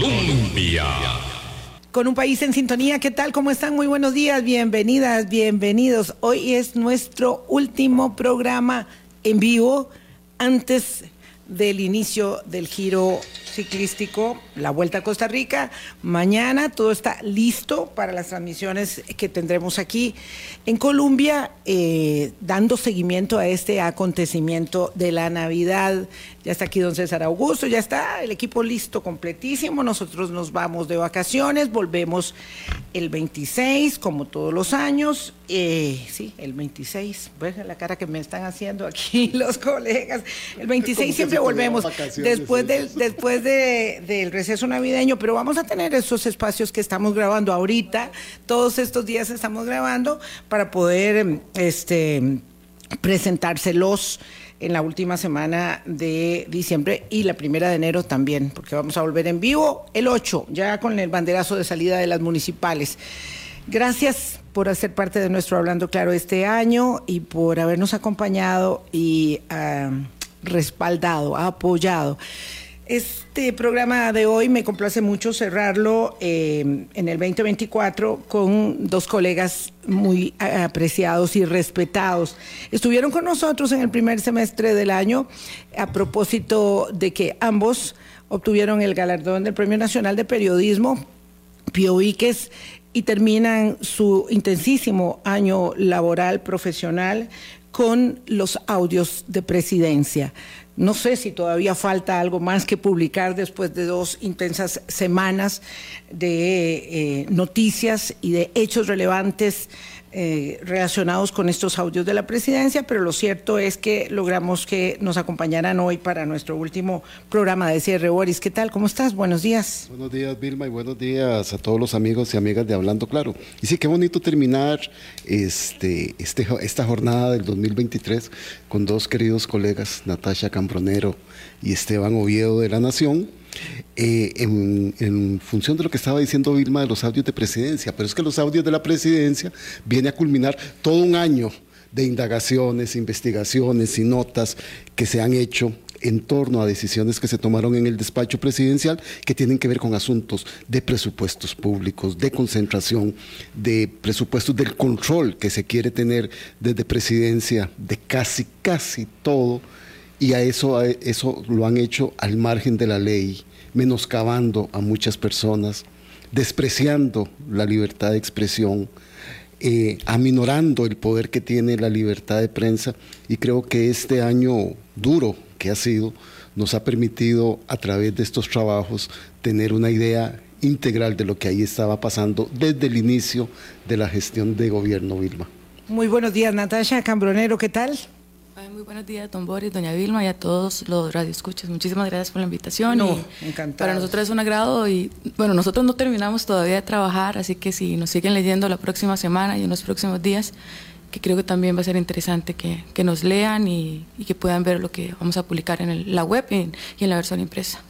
Colombia. Con un país en sintonía, ¿qué tal? ¿Cómo están? Muy buenos días, bienvenidas, bienvenidos. Hoy es nuestro último programa en vivo antes del inicio del giro ciclístico, la Vuelta a Costa Rica. Mañana todo está listo para las transmisiones que tendremos aquí en Colombia, eh, dando seguimiento a este acontecimiento de la Navidad. Ya está aquí don César Augusto, ya está el equipo listo, completísimo. Nosotros nos vamos de vacaciones, volvemos el 26, como todos los años. Eh, sí, el 26, la cara que me están haciendo aquí los colegas. El 26 siempre volvemos, después del, después del receso navideño, pero vamos a tener esos espacios que estamos grabando ahorita, todos estos días estamos grabando para poder este, presentárselos en la última semana de diciembre y la primera de enero también, porque vamos a volver en vivo el 8, ya con el banderazo de salida de las municipales. Gracias por hacer parte de nuestro Hablando Claro este año y por habernos acompañado y ah, respaldado, apoyado. Este programa de hoy me complace mucho cerrarlo eh, en el 2024 con dos colegas muy apreciados y respetados. Estuvieron con nosotros en el primer semestre del año a propósito de que ambos obtuvieron el galardón del Premio Nacional de Periodismo, Pio Víquez, y terminan su intensísimo año laboral profesional con los audios de presidencia. No sé si todavía falta algo más que publicar después de dos intensas semanas de eh, noticias y de hechos relevantes eh, relacionados con estos audios de la presidencia, pero lo cierto es que logramos que nos acompañaran hoy para nuestro último programa de cierre. Boris, ¿qué tal? ¿Cómo estás? Buenos días. Buenos días, Vilma, y buenos días a todos los amigos y amigas de Hablando Claro. Y sí, qué bonito terminar este, este, esta jornada del 2023 con dos queridos colegas, Natasha Cambronero y Esteban Oviedo de La Nación eh, en, función de lo que estaba diciendo Vilma de los audios de presidencia, pero es que los audios de la presidencia viene a culminar todo un año de indagaciones, investigaciones y notas que se han hecho en torno a decisiones que se tomaron en el despacho presidencial que tienen que ver con asuntos de presupuestos públicos, de concentración, de presupuestos del control que se quiere tener desde presidencia de casi, casi todo y a eso, eso lo han hecho al margen de la ley, menoscabando a muchas personas, despreciando la libertad de expresión, eh, aminorando el poder que tiene la libertad de prensa y creo que este año duro que ha sido nos ha permitido a través de estos trabajos tener una idea integral de lo que ahí estaba pasando desde el inicio de la gestión de gobierno Vilma. Muy buenos días Natasha Cambronero, ¿qué tal? Muy buenos días, don Boris, doña Vilma y a todos los radioescuchas. Muchísimas gracias por la invitación. No, Para nosotros es un agrado y, bueno, nosotros no terminamos todavía de trabajar, así que si nos siguen leyendo la próxima semana y en los próximos días, que creo que también va a ser interesante que, que nos lean y, y, que puedan ver lo que vamos a publicar en la web y en la versión impresa.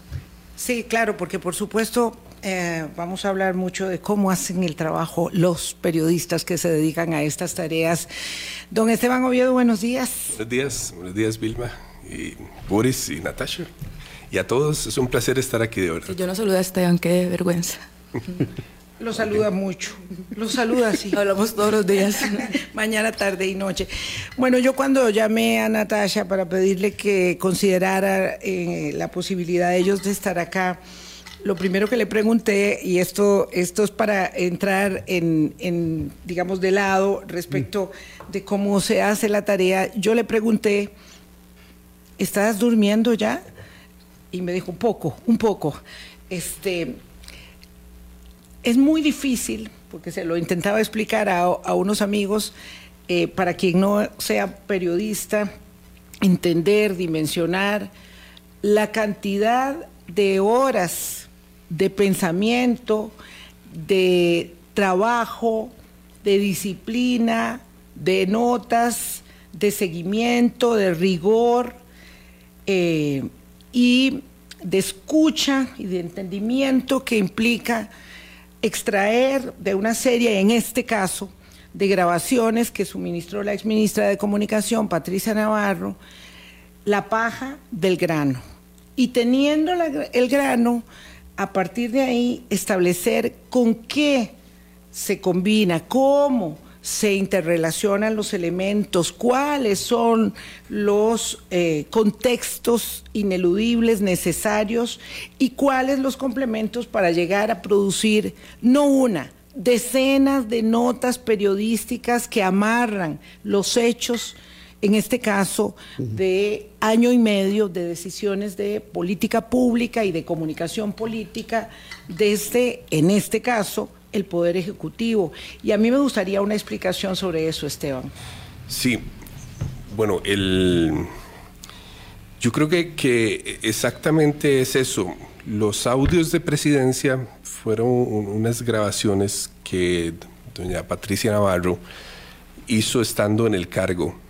Sí, claro, porque por supuesto eh, vamos a hablar mucho de cómo hacen el trabajo los periodistas que se dedican a estas tareas. Don Esteban Oviedo, buenos días. Buenos días, buenos días Vilma y Boris y Natasha. Y a todos, es un placer estar aquí de verdad. Yo no saludé a Esteban, qué vergüenza. Lo saluda mucho, lo saluda así. Hablamos todos los días. Mañana, tarde y noche. Bueno, yo cuando llamé a Natasha para pedirle que considerara eh, la posibilidad de ellos de estar acá, lo primero que le pregunté, y esto, esto es para entrar en, digamos, de lado respecto de cómo se hace la tarea, yo le pregunté, ¿estás durmiendo ya? Y me dijo, un poco, un poco. Este, es muy difícil, porque se lo intentaba explicar a, unos amigos, eh, para quien no sea periodista, entender, dimensionar la cantidad de horas de pensamiento, de trabajo, de disciplina, de notas, de seguimiento, de rigor eh, y de escucha y de entendimiento que implica extraer de una serie, en este caso, de grabaciones que suministró la exministra de Comunicación, Patricia Navarro, la paja del grano. Y teniendo el grano, a partir de ahí establecer con qué se combina, cómo se interrelacionan los elementos, cuáles son los eh, contextos ineludibles necesarios y cuáles los complementos para llegar a producir no una, decenas de notas periodísticas que amarran los hechos, en este caso de año y medio de decisiones de política pública y de comunicación política desde, en este caso, el Poder Ejecutivo. Y a mí me gustaría una explicación sobre eso, Esteban. Sí, bueno, el, yo creo que, que exactamente es eso. Los audios de presidencia fueron unas grabaciones que doña Patricia Navarro hizo estando en el cargo.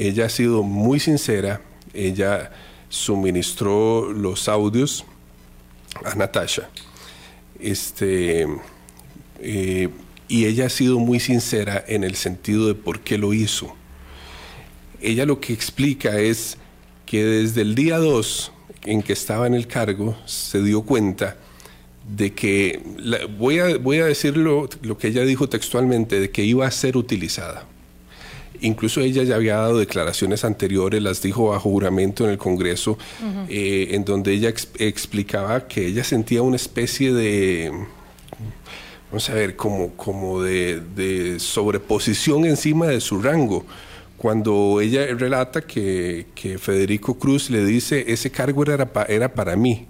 Ella ha sido muy sincera, ella suministró los audios a Natasha. Este, eh, y ella ha sido muy sincera en el sentido de por qué lo hizo. Ella lo que explica es que desde el día 2 en que estaba en el cargo se dio cuenta de que, voy, a, voy a decirlo lo que ella dijo textualmente, de que iba a ser utilizada. Incluso ella ya había dado declaraciones anteriores, las dijo bajo juramento en el Congreso, eh, en donde ella explicaba que ella sentía una especie de, vamos a ver, como, como de, sobreposición encima de su rango. Cuando ella relata que, Federico Cruz le dice, ese cargo era, era para mí,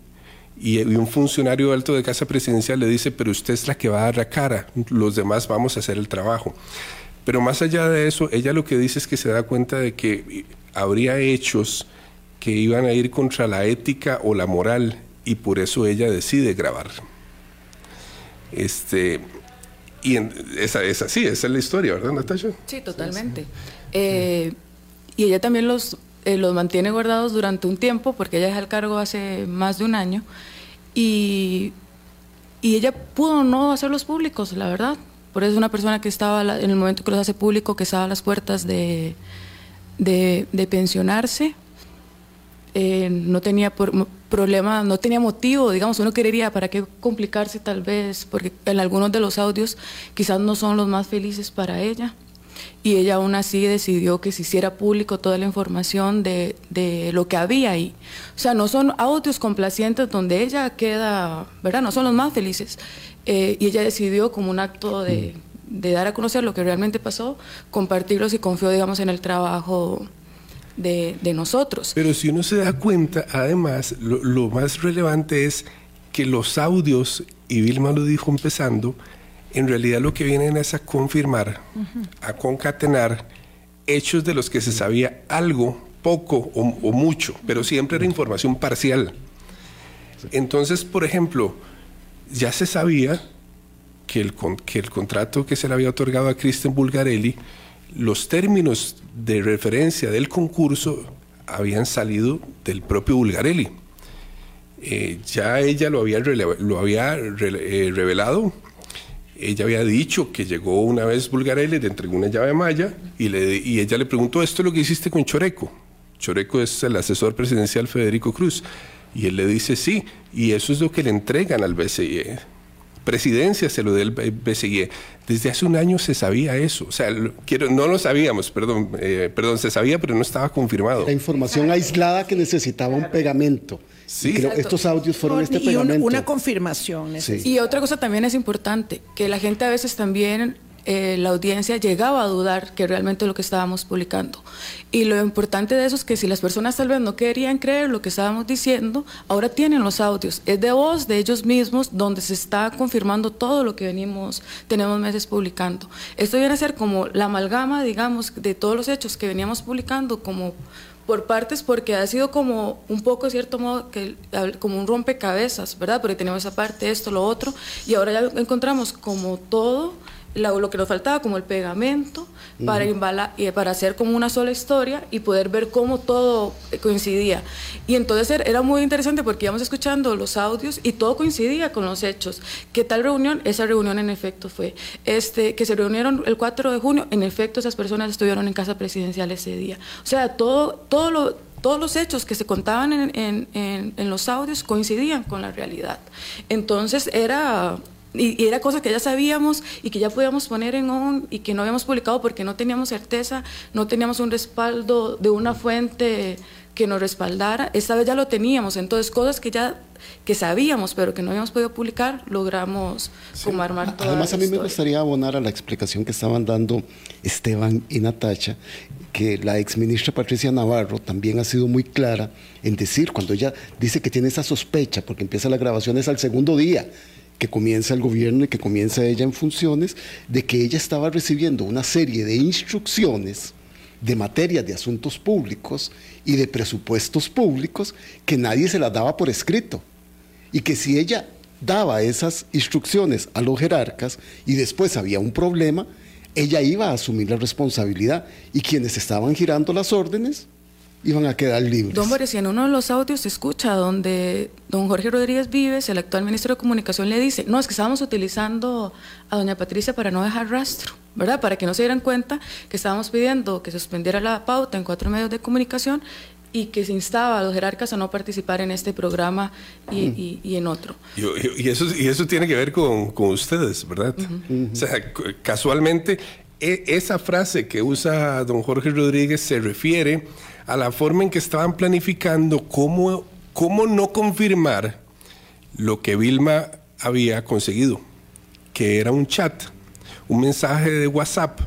y, un funcionario alto de Casa Presidencial le dice, pero usted es la que va a dar la cara, los demás vamos a hacer el trabajo. Pero más allá de eso, ella lo que dice es que se da cuenta de que habría hechos que iban a ir contra la ética o la moral y por eso ella decide grabar. Este, y esa es así, esa es la historia, ¿verdad, Natasha? Sí, totalmente. Eh, y ella también los, eh, los mantiene guardados durante un tiempo, porque ella deja el cargo hace más de un año, y, y ella pudo no hacerlos públicos, la verdad. Por eso es una persona que estaba, en el momento que los hace público, que estaba a las puertas de, de, pensionarse, eh, no tenía por, problema, no tenía motivo, digamos, uno querería para qué complicarse tal vez, porque en algunos de los audios quizás no son los más felices para ella. Y ella aún así decidió que se hiciera público toda la información de, de lo que había ahí. O sea, no son audios complacientes donde ella queda, ¿verdad? No son los más felices. Eh, y ella decidió como un acto de, de dar a conocer lo que realmente pasó, compartirlos y confió, digamos, en el trabajo de, nosotros. Pero si uno se da cuenta, además, lo, más relevante es que los audios, y Vilma lo dijo empezando, en realidad lo que vienen es a confirmar, a concatenar hechos de los que se sabía algo, poco o, mucho, pero siempre era información parcial. Entonces, por ejemplo, ya se sabía que el, que el contrato que se le había otorgado a Kristen Bulgarelli los términos de referencia del concurso habían salido del propio Bulgarelli. Eh, ya ella lo había, lo había eh, revelado. Ella había dicho que llegó una vez Bulgarelli, le entregó una llave maya y, le, y ella le preguntó, ¿esto es lo que hiciste con Choreco? Choreco es el asesor presidencial Federico Cruz. Y él le dice, sí, y eso es lo que le entregan al BCE presidencia se lo del BCE. Desde hace un año se sabía eso. O sea, quiero, no lo sabíamos, perdón, eh, perdón, se sabía, pero no estaba confirmado. La información aislada que necesitaba un pegamento. Sí, estos audios fueron este pegamento. una confirmación. Y otra cosa también es importante, que la gente a veces también eh, la audiencia llegaba a dudar que realmente lo que estábamos publicando. Y lo importante de eso es que si las personas tal vez no querían creer lo que estábamos diciendo, ahora tienen los audios. Es de voz de ellos mismos donde se está confirmando todo lo que venimos, tenemos meses publicando. Esto viene a ser como la amalgama, digamos, de todos los hechos que veníamos publicando como por partes porque ha sido como un poco, de cierto modo, como un rompecabezas, ¿verdad? Porque tenemos esa parte, esto, lo otro, y ahora ya encontramos como todo lo, que nos faltaba como el pegamento para y para hacer como una sola historia y poder ver cómo todo coincidía. Y entonces era muy interesante porque íbamos escuchando los audios y todo coincidía con los hechos. ¿Qué tal reunión? Esa reunión en efecto fue este que se reunieron el 4 de junio, en efecto esas personas estuvieron en casa presidencial ese día. O sea, todo todo lo todos los hechos que se contaban en, en, los audios coincidían con la realidad. Entonces era y, era cosa que ya sabíamos y que ya podíamos poner en on y que no habíamos publicado porque no teníamos certeza, no teníamos un respaldo de una fuente que nos respaldara. Esta vez ya lo teníamos, entonces cosas que ya que sabíamos pero que no habíamos podido publicar, logramos como armar. Además a mí me gustaría abonar a la explicación que estaban dando Esteban y Natacha que la exministra Patricia Navarro también ha sido muy clara en decir, cuando ella dice que tiene esa sospecha, porque empieza la grabación es al segundo día que comienza el gobierno y que comienza ella en funciones, de que ella estaba recibiendo una serie de instrucciones de materia de asuntos públicos y de presupuestos públicos que nadie se las daba por escrito. Y que si ella daba esas instrucciones a los jerarcas y después había un problema, ella iba a asumir la responsabilidad y quienes estaban girando las órdenes iban a quedar libres. Don Boris, en uno de los audios se escucha donde don Jorge Rodríguez Vives, el actual ministro de Comunicación, le dice, no, es que estábamos utilizando a doña Patricia para no dejar rastro, ¿verdad? Para que no se dieran cuenta que estábamos pidiendo que suspendiera la pauta en cuatro medios de comunicación y que se instaba a los jerarcas a no participar en este programa y, y, en otro. Y, eso, y eso tiene que ver con, con ustedes, ¿verdad? O sea, casualmente, e, esa frase que usa don Jorge Rodríguez se refiere a la forma en que estaban planificando cómo, cómo no confirmar lo que Vilma había conseguido, que era un chat, un mensaje de WhatsApp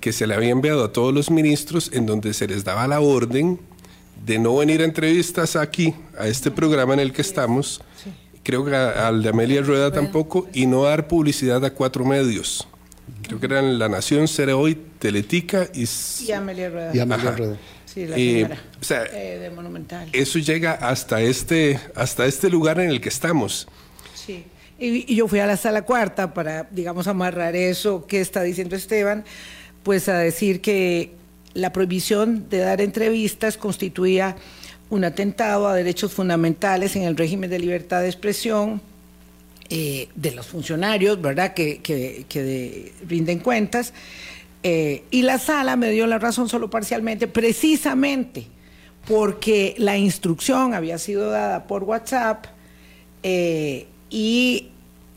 que se le había enviado a todos los ministros en donde se les daba la orden de no venir a entrevistas aquí, a este programa en el que estamos, creo que al de Amelia Rueda tampoco, y no dar publicidad a cuatro medios. Creo que eran La Nación, Cere Hoy, Teletica y... Y Amelia Rueda. Y Amelia Rueda. Sí, la o sea, eh, de Monumental. Eso llega hasta este, hasta este lugar en el que estamos. Sí. Y, y, yo fui a la sala cuarta para, digamos, amarrar eso que está diciendo Esteban, pues a decir que la prohibición de dar entrevistas constituía un atentado a derechos fundamentales en el régimen de libertad de expresión eh, de los funcionarios, ¿verdad?, que, que, rinden cuentas. Eh, y la sala me dio la razón solo parcialmente, precisamente porque la instrucción había sido dada por WhatsApp eh, y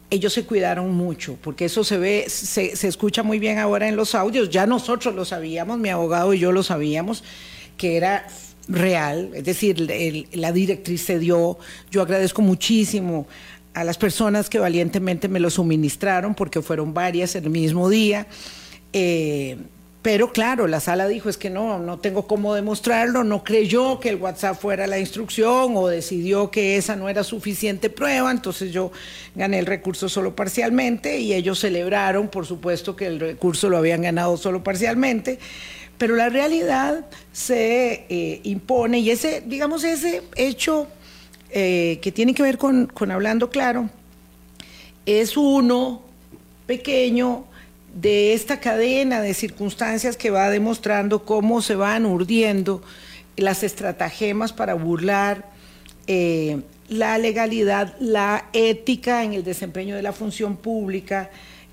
ellos se cuidaron mucho, porque eso se ve, se, escucha muy bien ahora en los audios, ya nosotros lo sabíamos, mi abogado y yo lo sabíamos, que era real, es decir, la directriz se dio, yo agradezco muchísimo a las personas que valientemente me lo suministraron, porque fueron varias el mismo día. Eh, pero claro, la sala dijo es que no, no tengo cómo demostrarlo, no creyó que el WhatsApp fuera la instrucción o decidió que esa no era suficiente prueba, entonces yo gané el recurso solo parcialmente y ellos celebraron, por supuesto, que el recurso lo habían ganado solo parcialmente, pero la realidad se eh, impone y ese, digamos, ese hecho eh, que tiene que ver con, con hablando claro, es uno pequeño de esta cadena de circunstancias que va demostrando cómo se van urdiendo las estratagemas para burlar eh, la legalidad, la ética en el desempeño de la función pública.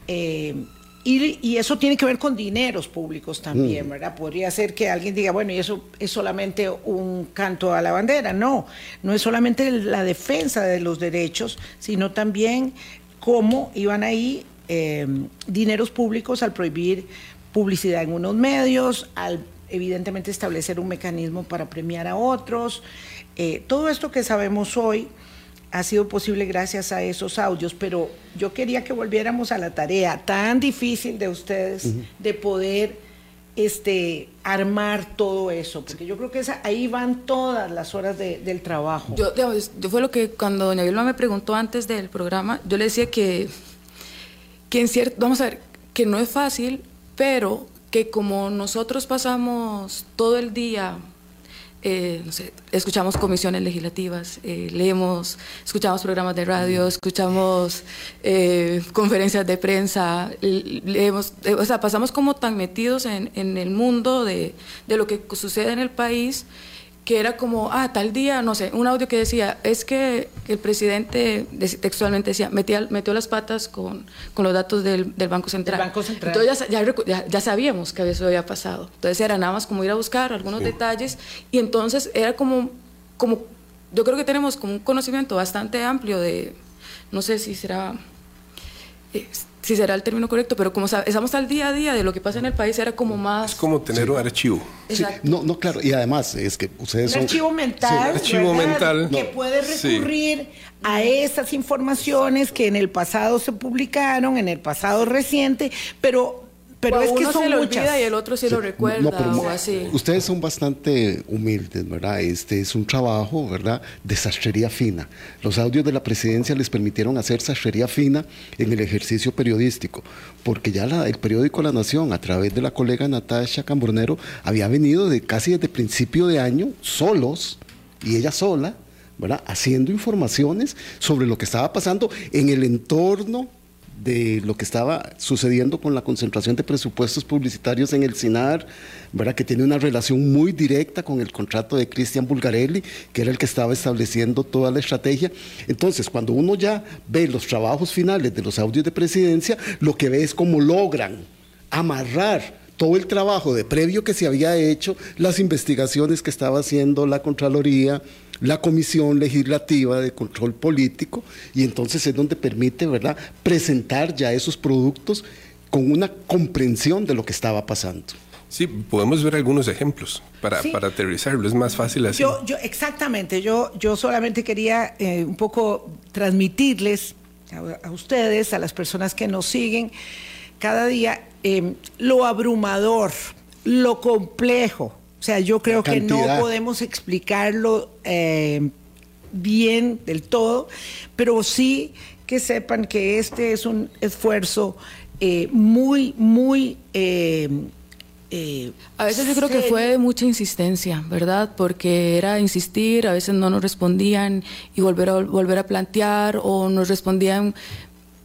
Eh, y, eso tiene que ver con dineros públicos también, mm. ¿verdad? Podría ser que alguien diga, bueno, y eso es solamente un canto a la bandera. No, no es solamente la defensa de los derechos, sino también cómo iban ahí eh, dineros públicos al prohibir publicidad en unos medios, al evidentemente establecer un mecanismo para premiar a otros. Eh, todo esto que sabemos hoy ha sido posible gracias a esos audios, pero yo quería que volviéramos a la tarea tan difícil de ustedes de poder este, armar todo eso, porque yo creo que esa, ahí van todas las horas del trabajo. Yo, yo fue lo que cuando doña Vilma me preguntó antes del programa, yo le decía que que cierto, vamos a ver, que no es fácil, pero que como nosotros pasamos todo el día, eh, no sé, escuchamos comisiones legislativas, eh, leemos, escuchamos programas de radio, escuchamos eh, conferencias de prensa, leemos, o sea, pasamos como tan metidos en, en el mundo de, de, lo que sucede en el país que era como, ah, tal día, no sé, un audio que decía, es que el presidente textualmente decía, metió, metió las patas con, con los datos del, del, Banco Central. Banco Central. Entonces ya, ya, sabíamos que eso había pasado. Entonces era nada más como ir a buscar algunos detalles y entonces era como, como, yo creo que tenemos como un conocimiento bastante amplio de, no sé si será... Eh, si será el término correcto, pero como estamos al día a día de lo que pasa en el país, era como más... Es como tener un archivo. no, no, claro, y además es que ustedes un Archivo mental, un archivo mental. Que puede recurrir a esas informaciones que en el pasado se publicaron, en el pasado reciente, pero pero es que son se lo olvida y el otro sí, lo recuerda o así. Ustedes son bastante humildes, ¿verdad? Este es un trabajo, ¿verdad? De sastrería fina. Los audios de la presidencia les permitieron hacer sastrería fina en el ejercicio periodístico, porque ya el periódico La Nación, a través de la colega Natasha Cambronero, había venido de casi desde principio de año, solos, y ella sola, ¿verdad? Haciendo informaciones sobre lo que estaba pasando en el entorno de lo que estaba sucediendo con la concentración de presupuestos publicitarios en el SINAR, ¿verdad? que tiene una relación muy directa con el contrato de Cristian Bulgarelli, que era el que estaba estableciendo toda la estrategia. Entonces, cuando uno ya ve los trabajos finales de los audios de presidencia, lo que ve es cómo logran amarrar todo el trabajo de previo que se había hecho, las investigaciones que estaba haciendo la Contraloría, la Comisión Legislativa de Control Político, y entonces es donde permite, ¿verdad?, presentar ya esos productos con una comprensión de lo que estaba pasando. Sí, podemos ver algunos ejemplos para, para aterrizarlo, es más fácil así. Yo, yo exactamente, yo, yo solamente quería eh, un poco transmitirles a, ustedes, a las personas que nos siguen cada día, eh, lo abrumador, lo complejo, sea, yo creo que no podemos explicarlo eh, bien del todo, pero sí que sepan que este es un esfuerzo eh, muy, muy... Eh, a veces yo creo que fue de mucha insistencia, ¿verdad? Porque era insistir, a veces no nos respondían y volver a, volver a plantear o nos respondían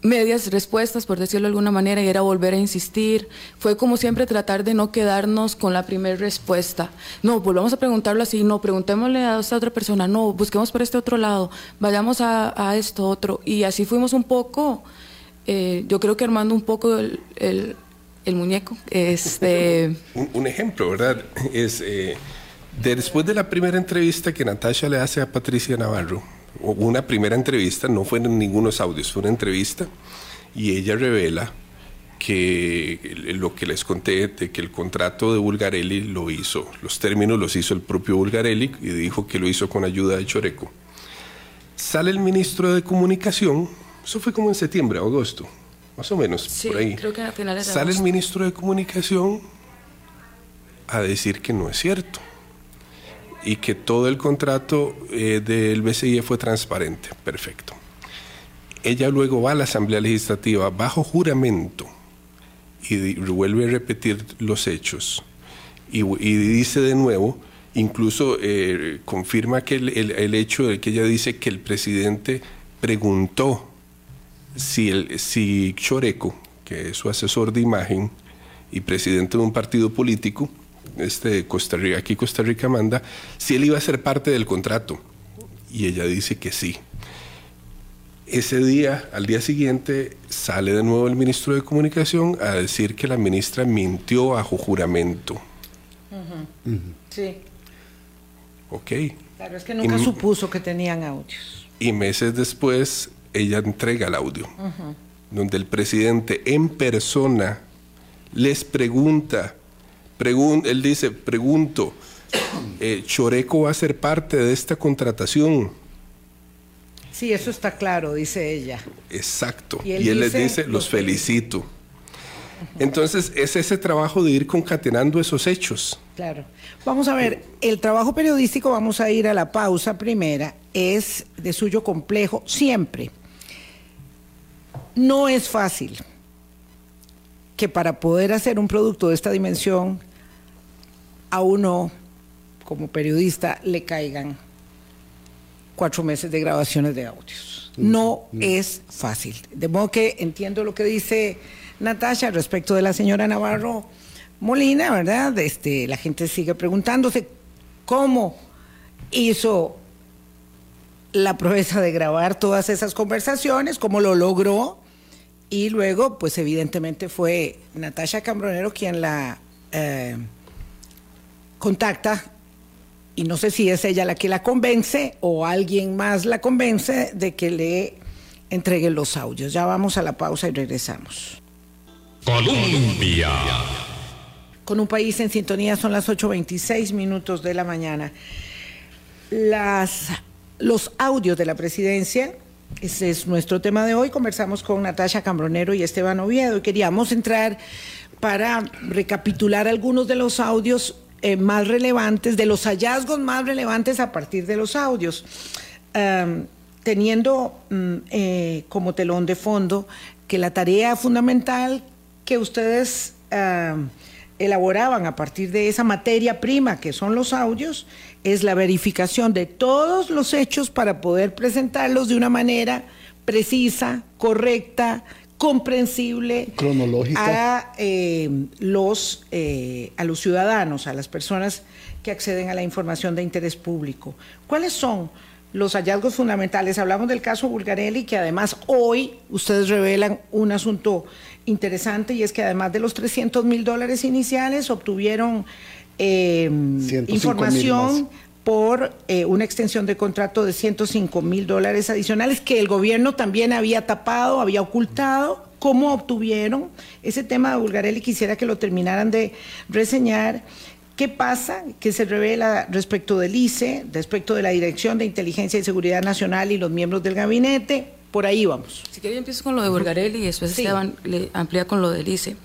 medias respuestas, por decirlo de alguna manera, y era volver a insistir. Fue como siempre tratar de no quedarnos con la primera respuesta. No, volvamos a preguntarlo así, no, preguntémosle a esta otra persona, no, busquemos por este otro lado, vayamos a, esto otro. Y así fuimos un poco, eh, yo creo que armando un poco el, el, muñeco. Este... Un, ejemplo, ¿verdad? Es eh, después de la primera entrevista que Natasha le hace a Patricia Navarro, una primera entrevista, no fue en ningunos audios, fue una entrevista, y ella revela que lo que les conté de que el contrato de Bulgarelli lo hizo, los términos los hizo el propio Bulgarelli y dijo que lo hizo con ayuda de Choreco. Sale el ministro de Comunicación, eso fue como en septiembre, agosto, más o menos, por ahí. Creo que a finales de Sale el ministro de Comunicación a decir que no es cierto y que todo el contrato eh, del BCIE fue transparente. Perfecto. Ella luego va a la Asamblea Legislativa bajo juramento y vuelve a repetir los hechos y, dice de nuevo, incluso eh, confirma que el, hecho de que ella dice que el presidente preguntó si, el, si Choreco, que es su asesor de imagen y presidente de un partido político, este Costa Rica, aquí Costa Rica manda, si él iba a ser parte del contrato. Y ella dice que sí. Ese día, al día siguiente, sale de nuevo el ministro de Comunicación a decir que la ministra mintió bajo juramento. Sí. Ok. Claro, es que nunca supuso que tenían audios. Y meses después, ella entrega el audio, donde el presidente en persona les pregunta él dice, pregunto, eh, ¿Choreco va a ser parte de esta contratación? Sí, eso está claro, dice ella. Exacto. Y él, les dice, los felicito. Entonces, es ese trabajo de ir concatenando esos hechos. Claro. Vamos a ver, el trabajo periodístico, vamos a ir a la pausa primera, es de suyo complejo siempre. No es fácil que para poder hacer un producto de esta dimensión a uno como periodista le caigan cuatro meses de grabaciones de audios. No es fácil. De modo que entiendo lo que dice Natasha respecto de la señora Navarro Molina, ¿verdad? Este, la gente sigue preguntándose cómo hizo la proeza de grabar todas esas conversaciones, cómo lo logró, y luego, pues evidentemente fue Natasha Cambronero quien la eh, contacta, y no sé si es ella la que la convence o alguien más la convence de que le entregue los audios. Ya vamos a la pausa y regresamos. Colombia. Con un país en sintonía son las 8.26 minutos de la mañana. Las, los audios de la presidencia, ese es nuestro tema de hoy. Conversamos con Natasha Cambronero y Esteban Oviedo y queríamos entrar para recapitular algunos de los audios eh, más relevantes, de los hallazgos más relevantes a partir de los audios. Teniendo mm, eh, como telón de fondo que la tarea fundamental que ustedes elaboraban a partir de esa materia prima que son los audios es la verificación de todos los hechos para poder presentarlos de una manera precisa, correcta, comprensible cronológica a eh, los eh, a los ciudadanos, a las personas que acceden a la información de interés público. ¿Cuáles son los hallazgos fundamentales? Hablamos del caso Bulgarelli, que además hoy ustedes revelan un asunto interesante y es que además de los 300 mil dólares iniciales obtuvieron eh, información por eh, una extensión de contrato de 105 mil dólares adicionales que el gobierno también había tapado, había ocultado. ¿Cómo obtuvieron ese tema de Bulgarelli? Quisiera que lo terminaran de reseñar. ¿Qué pasa? Que se revela respecto del ICE, respecto de la Dirección de Inteligencia y Seguridad Nacional y los miembros del gabinete. Por ahí vamos. Si quiere, yo empiezo con lo de Bulgarelli y después sí. Esteban le amplía con lo del ICE.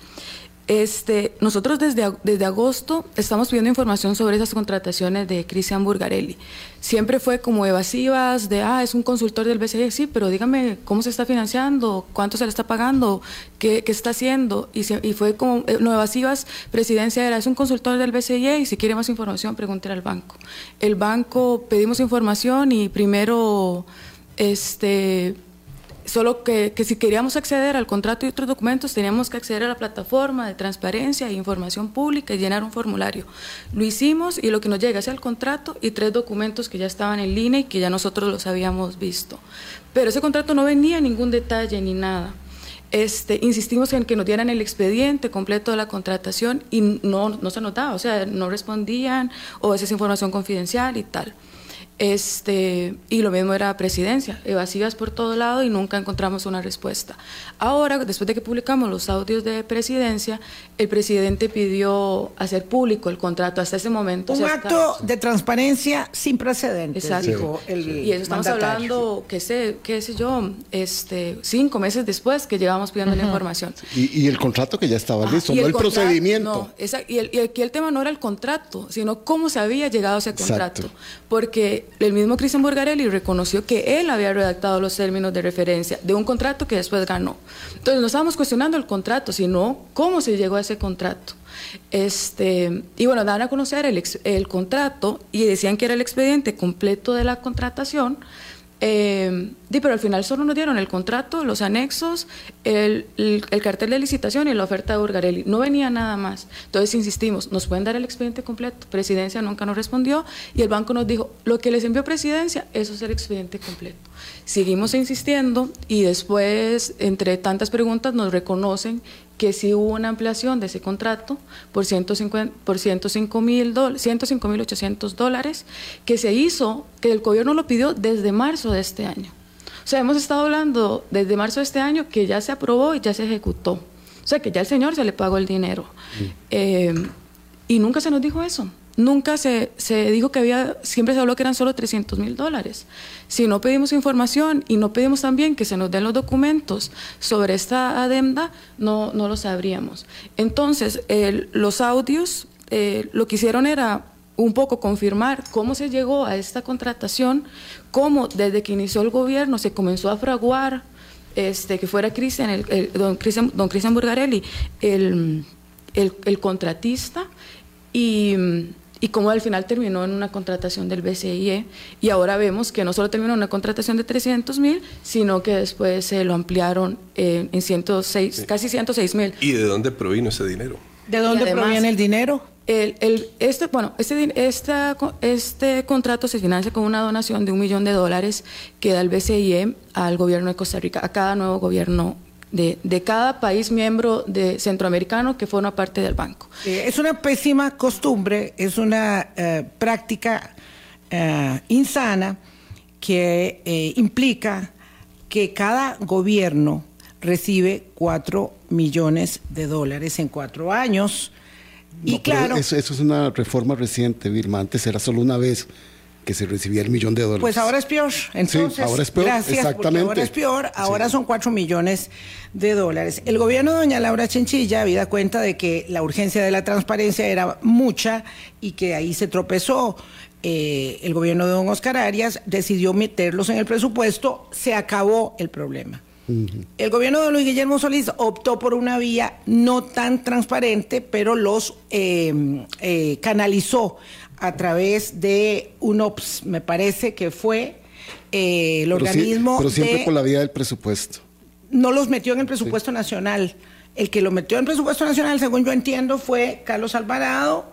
Este, nosotros desde, desde agosto estamos pidiendo información sobre esas contrataciones de Cristian Burgarelli. Siempre fue como evasivas de, ah, es un consultor del BCE, sí, pero dígame cómo se está financiando, cuánto se le está pagando, qué, qué está haciendo. Y, fue como, no evasivas, presidencia era, es un consultor del BCE y si quiere más información, pregúntele al banco. El banco pedimos información y primero, este Solo que, que, si queríamos acceder al contrato y otros documentos, teníamos que acceder a la plataforma de transparencia e información pública y llenar un formulario. Lo hicimos y lo que nos llega es el contrato y tres documentos que ya estaban en línea y que ya nosotros los habíamos visto. Pero ese contrato no venía ningún detalle ni nada. Este, insistimos en que nos dieran el expediente completo de la contratación y no, no se notaba, o sea, no respondían o esa es información confidencial y tal. Este, y lo mismo era presidencia, evasivas por todo lado y nunca encontramos una respuesta. Ahora, después de que publicamos los audios de presidencia, el presidente pidió hacer público el contrato hasta ese momento. Un o sea, acto de transparencia sin precedentes, Exacto. dijo el Y eso estamos mandatario. hablando, qué sé, qué sé yo, este, cinco meses después que llevamos pidiendo uh -huh. la información. Y, y, el contrato que ya estaba listo, ah, no el, el procedimiento. No, esa, y, el, y, aquí el tema no era el contrato, sino cómo se había llegado a ese contrato. Exacto. Porque el mismo Cristian Borgarelli reconoció que él había redactado los términos de referencia de un contrato que después ganó. Entonces no estábamos cuestionando el contrato, sino cómo se llegó a ese contrato. Este, y bueno, dan a conocer el, el contrato y decían que era el expediente completo de la contratación, eh, pero al final solo nos dieron el contrato, los anexos, el, el, el, cartel de licitación y la oferta de Burgarelli. No venía nada más. Entonces insistimos, nos pueden dar el expediente completo. Presidencia nunca nos respondió y el banco nos dijo, lo que les envió Presidencia, eso es el expediente completo. Seguimos insistiendo y después, entre tantas preguntas, nos reconocen que sí hubo una ampliación de ese contrato por 105 por 105 mil 105.800 dólares que se hizo, que el gobierno lo pidió desde marzo de este año. O sea, hemos estado hablando desde marzo de este año que ya se aprobó y ya se ejecutó. O sea, que ya el señor se le pagó el dinero. Eh, y nunca se nos dijo eso. Nunca se, se, dijo que había, siempre se habló que eran solo 300 mil dólares. Si no pedimos información y no pedimos también que se nos den los documentos sobre esta adenda, no, no lo sabríamos. Entonces, los audios eh, lo que hicieron era un poco confirmar cómo se llegó a esta contratación, cómo desde que inició el gobierno se comenzó a fraguar este, que fuera Cristian, el, el, don Cristian don Burgarelli, el, el, el contratista, y, y cómo al final terminó en una contratación del BCIE y ahora vemos que no solo terminó en una contratación de 300 mil, sino que después se lo ampliaron en, en 106, sí. casi 106 mil. ¿Y de dónde provino ese dinero? ¿De dónde además, proviene el dinero? El, el, este, bueno, este, esta, este contrato se financia con una donación de un millón de dólares que da el BCIE al gobierno de Costa Rica, a cada nuevo gobierno de, de, cada país miembro de centroamericano que forma parte del banco. Es una pésima costumbre, es una eh, práctica eh, insana que eh, implica que cada gobierno recibe cuatro millones de dólares en cuatro años. No, y claro, eso, eso, es una reforma reciente, Vilma. Antes era solo una vez que se recibía el millón de dólares. Pues ahora es peor. Entonces, sí, ahora es peor. Gracias, Exactamente. ahora es peor. Ahora sí. son cuatro millones de dólares. El gobierno de doña Laura Chinchilla había cuenta de que la urgencia de la transparencia era mucha y que ahí se tropezó. Eh, el gobierno de don Oscar Arias decidió meterlos en el presupuesto, se acabó el problema. Uh -huh. El gobierno de Luis Guillermo Solís optó por una vía no tan transparente, pero los eh, eh, canalizó a través de UNOPS, me parece que fue eh, el pero organismo. Sí, pero siempre de, por la vía del presupuesto. No los metió en el presupuesto sí. nacional. El que lo metió en el presupuesto nacional, según yo entiendo, fue Carlos Alvarado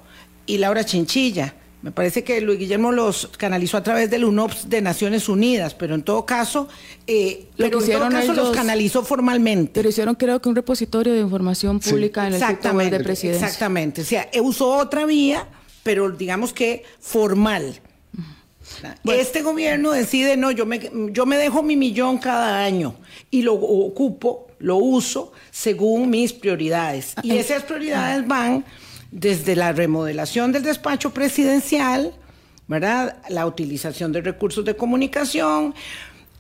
y Laura Chinchilla. Me parece que Luis Guillermo los canalizó a través del UNOPS de Naciones Unidas, pero en todo caso, eh, Lo pero que en todo hicieron caso ellos- los canalizó formalmente. Pero hicieron creo que un repositorio de información pública en el sitio web de presidencia. Exactamente. O sea, usó otra vía, pero digamos que formal. Bueno. Este gobierno decide, no, yo me, yo me dejo mi millón cada año y lo ocupo, lo uso según mis prioridades. Y Ah, esas prioridades van desde la remodelación del despacho presidencial, ¿verdad? La utilización de recursos de comunicación,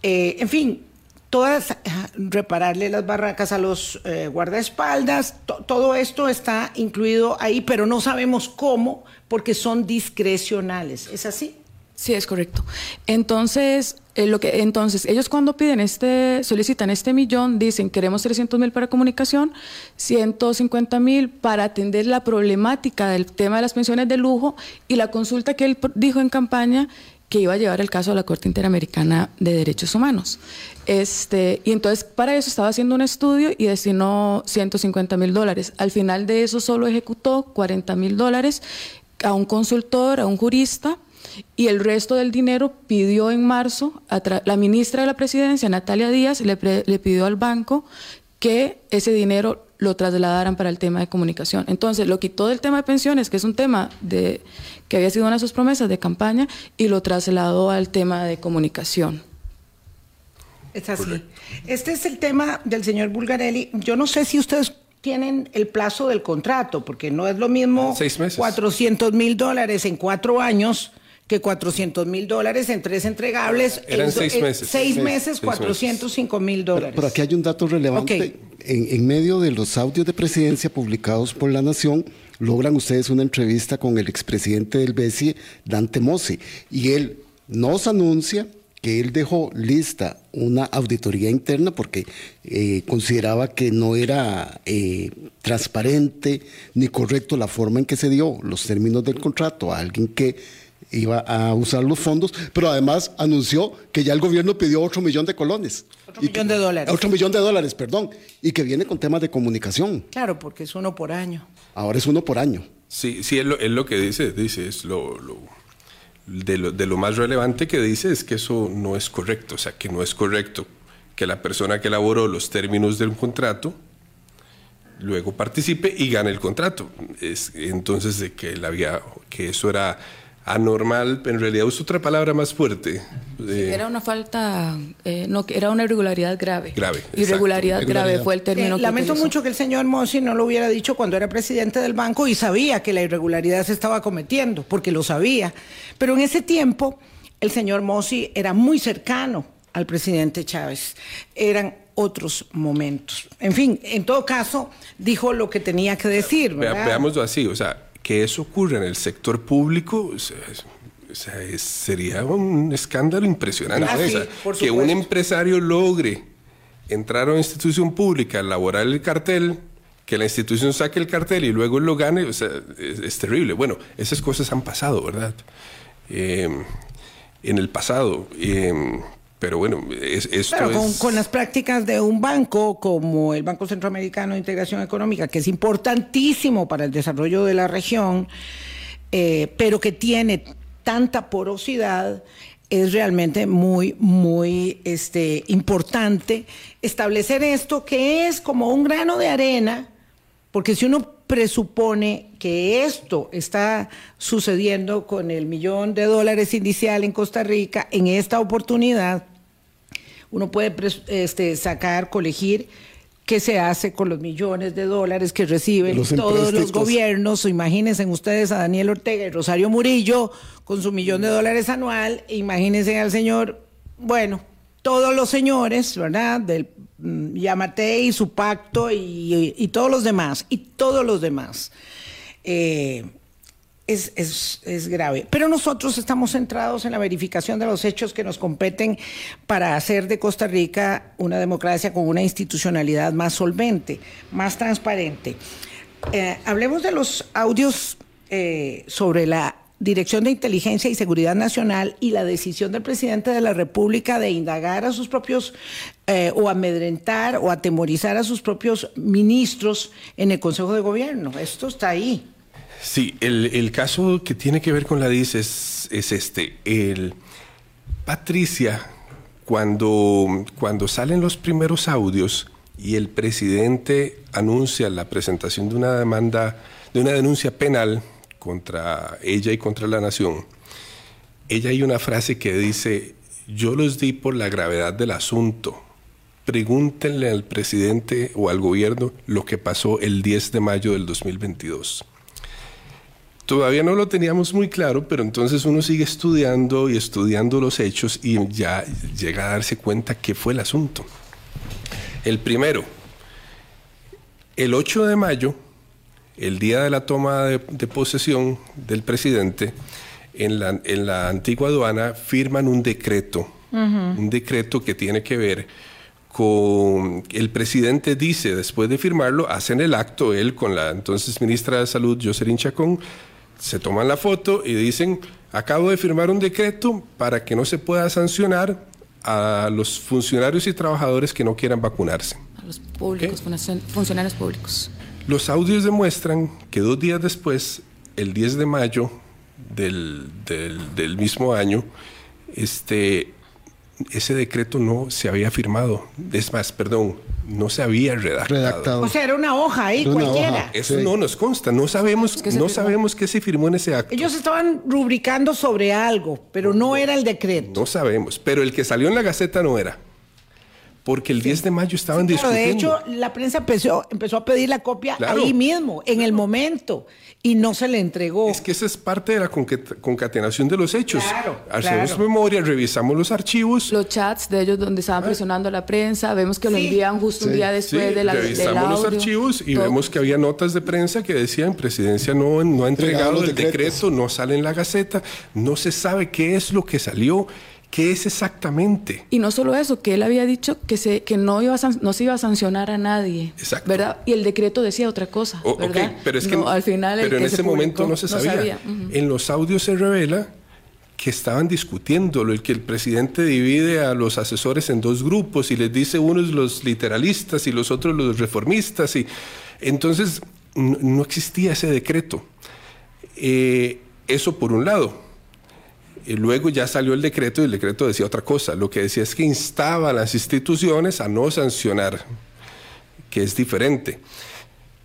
eh, en fin, todas, ah, repararle las barracas a los eh, guardaespaldas, to- todo esto está incluido ahí, pero no sabemos cómo, porque son discrecionales. ¿Es así? Sí, es correcto. Entonces, eh, lo que, entonces, ellos cuando piden este, solicitan este millón, dicen queremos 300 mil para comunicación, 150 mil para atender la problemática del tema de las pensiones de lujo y la consulta que él dijo en campaña que iba a llevar el caso a la Corte Interamericana de Derechos Humanos. Este, y entonces para eso estaba haciendo un estudio y destinó 150 mil dólares. Al final de eso solo ejecutó 40 mil dólares a un consultor, a un jurista, y el resto del dinero pidió en marzo, a la ministra de la presidencia, Natalia Díaz, le, le pidió al banco que ese dinero lo trasladaran para el tema de comunicación. Entonces lo quitó del tema de pensiones, que es un tema de, que había sido una de sus promesas de campaña, y lo trasladó al tema de comunicación. Es así. Este es el tema del señor Bulgarelli. Yo no sé si ustedes tienen el plazo del contrato, porque no es lo mismo Seis meses. 400 mil dólares en cuatro años que 400 mil dólares en tres entregables. Eran en do- seis meses. Seis Seis- meses, seis meses. 405 mil dólares. pero aquí hay un dato relevante. En medio de los audios de presidencia publicados por La Nación, logran ustedes una entrevista con el expresidente del BESI, Dante Mossi, y él nos anuncia que él dejó lista una auditoría interna porque eh, consideraba que no era eh, transparente ni correcto la forma en que se dio los términos del contrato a alguien que iba a usar los fondos, pero además anunció que ya el gobierno pidió otro millón de colones. Otro Y millón que- de dólares. Otro millón de dólares, perdón. Y que viene con temas de comunicación. Claro, porque es uno por año. Ahora es uno por año. Sí, sí, es lo, es lo que dice, dice, es lo, lo- de, lo, de lo más relevante que dice es que eso no es correcto, o sea, que no es correcto que la persona que elaboró los términos del contrato luego participe y gane el contrato. Es, entonces, de que, él había, que eso era anormal, en realidad uso otra palabra más fuerte. eh, Era una falta, eh, no, era una irregularidad grave. Grave, exacto. Irregularidad grave Irregularidad. fue el término Eh, que lamento utilizó. mucho que el señor Mossi no lo hubiera dicho cuando era presidente del banco y sabía que la irregularidad se estaba cometiendo, porque lo sabía. Pero en ese tiempo, el señor Mossi era muy cercano al presidente Chávez. Eran otros momentos. En fin, en todo caso, dijo lo que tenía que decir. Veámoslo así, o sea, que eso ocurra en el sector público o sea, es- sería un escándalo impresionante. Ah, sí, que un empresario logre entrar a una institución pública, elaborar el cartel, que la institución saque el cartel y luego lo gane, o sea, es, es terrible. Bueno, esas cosas han pasado, ¿verdad? Eh, en el pasado. eh, pero bueno, es, esto Claro, con, es... con las prácticas de un banco como el Banco Centroamericano de Integración Económica, que es importantísimo para el desarrollo de la región, eh, pero que tiene tanta porosidad, es realmente muy, muy este, importante establecer esto que es como un grano de arena, porque si uno presupone que esto está sucediendo con el millón de dólares inicial en Costa Rica en esta oportunidad, uno puede este, sacar, colegir qué se hace con los millones de dólares que reciben Los todos los gobiernos. Imagínense ustedes a Daniel Ortega y Rosario Murillo con su millón de dólares anual. Imagínense al señor, bueno, todos los señores, ¿verdad? Del mm, Yamate y su pacto y, y todos los demás, y todos los demás. Eh, es, es- es grave. Pero nosotros estamos centrados en la verificación de los hechos que nos competen para hacer de Costa Rica una democracia con una institucionalidad más solvente, más transparente. Eh, hablemos de los audios eh, sobre la Dirección de Inteligencia y Seguridad Nacional y la decisión del presidente de la República de indagar a sus propios eh, o amedrentar o atemorizar a sus propios ministros en el Consejo de Gobierno. Esto está ahí. Sí, el, el caso que tiene que ver con la DIS es, es este. El, Patricia, cuando, cuando salen los primeros audios y el presidente anuncia la presentación de una demanda, de una denuncia penal contra ella y contra la nación, ella hay una frase que dice, yo los di por la gravedad del asunto. Pregúntenle al presidente o al gobierno lo que pasó el 10 de mayo del 2022. Todavía no lo teníamos muy claro, pero entonces uno sigue estudiando y estudiando los hechos y ya llega a darse cuenta qué fue el asunto. El primero, el 8 de mayo, el día de la toma de, de posesión del presidente, en la, en la antigua aduana firman un decreto, un decreto que tiene que ver con el presidente dice, después de firmarlo, hacen el acto, él con la entonces ministra de Salud, Jocelyn Chacón, se toman la foto y dicen, acabo de firmar un decreto para que no se pueda sancionar a los funcionarios y trabajadores que no quieran vacunarse. A los públicos, funcionarios públicos. Los audios demuestran que dos días después, el 10 de mayo del, del- del mismo año, este, ese decreto no se había firmado. Es más, perdón, no se había redactado. Redactado. O sea, era una hoja ahí, una cualquiera. hoja. Eso Sí. no nos consta, no sabemos, que no firmó. sabemos qué se firmó en ese acto. Ellos estaban rubricando sobre algo, pero no era el decreto. No sabemos, pero el que salió en la Gaceta no era. Porque el 10 de mayo estaban de discutiendo. hecho, la prensa empezó, empezó a pedir la copia Claro. ahí mismo, en el momento, y no se le entregó. Es que esa es parte de la concat- concatenación de los hechos. Claro, Hacemos claro. memoria, revisamos los archivos, Los chats de ellos donde estaban presionando a la prensa, vemos que lo Sí. envían justo un Sí. día Sí, después de la, del revisamos los archivos y Todo. vemos que había notas de prensa que decían presidencia no, no ha entregado el decretos. decreto, no sale en la gaceta, no se sabe qué es lo que salió, qué es exactamente. Y no solo eso, que él había dicho que se que no iba a no se iba a sancionar a nadie, Exacto. ¿verdad? Y el decreto decía otra cosa, O- ¿verdad? pero es que No, al final el pero en que se ese momento no se sabía. En los audios se revela que estaban discutiéndolo, el que el presidente divide a los asesores en dos grupos y les dice unos los literalistas y los otros los reformistas y entonces no existía ese decreto. Eh, eso por un lado. Y luego ya salió el decreto y el decreto decía otra cosa. Lo que decía es que instaba a las instituciones a no sancionar, que es diferente.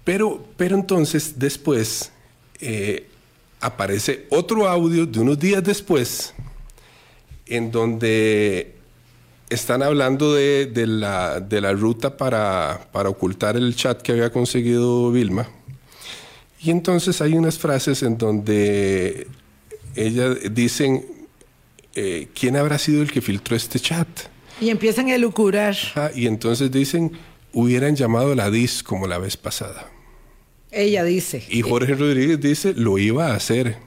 Pero, pero entonces después eh, aparece otro audio de unos días después en donde están hablando de, de la, de la ruta para, para ocultar el chat que había conseguido Vilma. Y entonces hay unas frases en donde ellas dicen, eh, ¿quién habrá sido el que filtró este chat? Y empiezan a elucurar. Ah, y entonces dicen, hubieran llamado a la DIS como la vez pasada. Ella dice. Y Jorge Rodríguez dice, lo iba a hacer.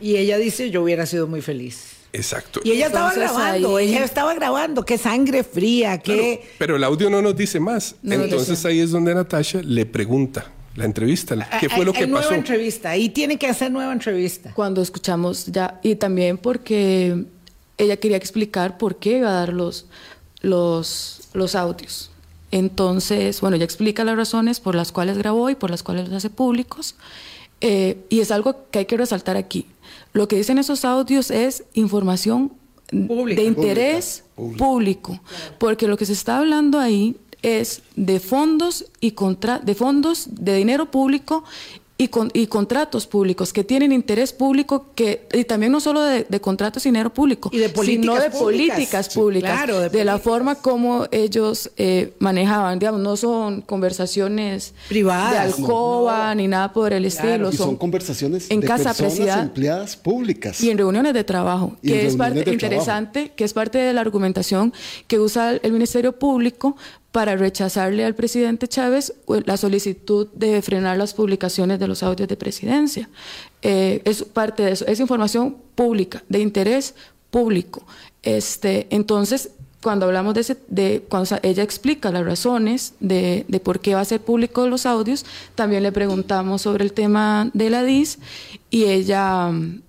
Y ella dice, yo hubiera sido muy feliz. Exacto. Y ella estaba grabando, ahí- ella estaba grabando, qué sangre fría, Claro, qué... pero el audio no nos dice más. No entonces ahí es donde Natasha le pregunta, la entrevista, ¿qué fue Hay- lo que hay pasó? nueva entrevista, y tiene que hacer nueva entrevista. Cuando escuchamos ya, y también porque ella quería explicar por qué iba a dar los, los, los audios. Entonces, bueno, ella explica las razones por las cuales grabó y por las cuales los hace públicos. Eh, y es algo que hay que resaltar aquí. Lo que dicen esos audios es información Pública. de interés Pública. público, porque lo que se está hablando ahí es de fondos y contra de fondos de dinero público y, con, y contratos públicos que tienen interés público que y también no solo de, de contratos y dinero público Y de sino de públicas. políticas Sí, públicas. claro, de de, la forma como ellos eh, manejaban digamos no son conversaciones Privadas, de alcoba ni nada por el estilo Y son son conversaciones en de casa personas empleadas públicas. y en reuniones de trabajo, Y que es parte interesante, que es parte de la argumentación que usa el Ministerio Público para rechazarle al presidente Chávez eh, la solicitud de frenar las publicaciones de los audios de presidencia. Eh, es parte de eso, es información pública, de interés público. Este, entonces, cuando hablamos de, ese, de cuando ella explica las razones de, de por qué va a ser público los audios, también le preguntamos sobre el tema de la DIS y ella mm,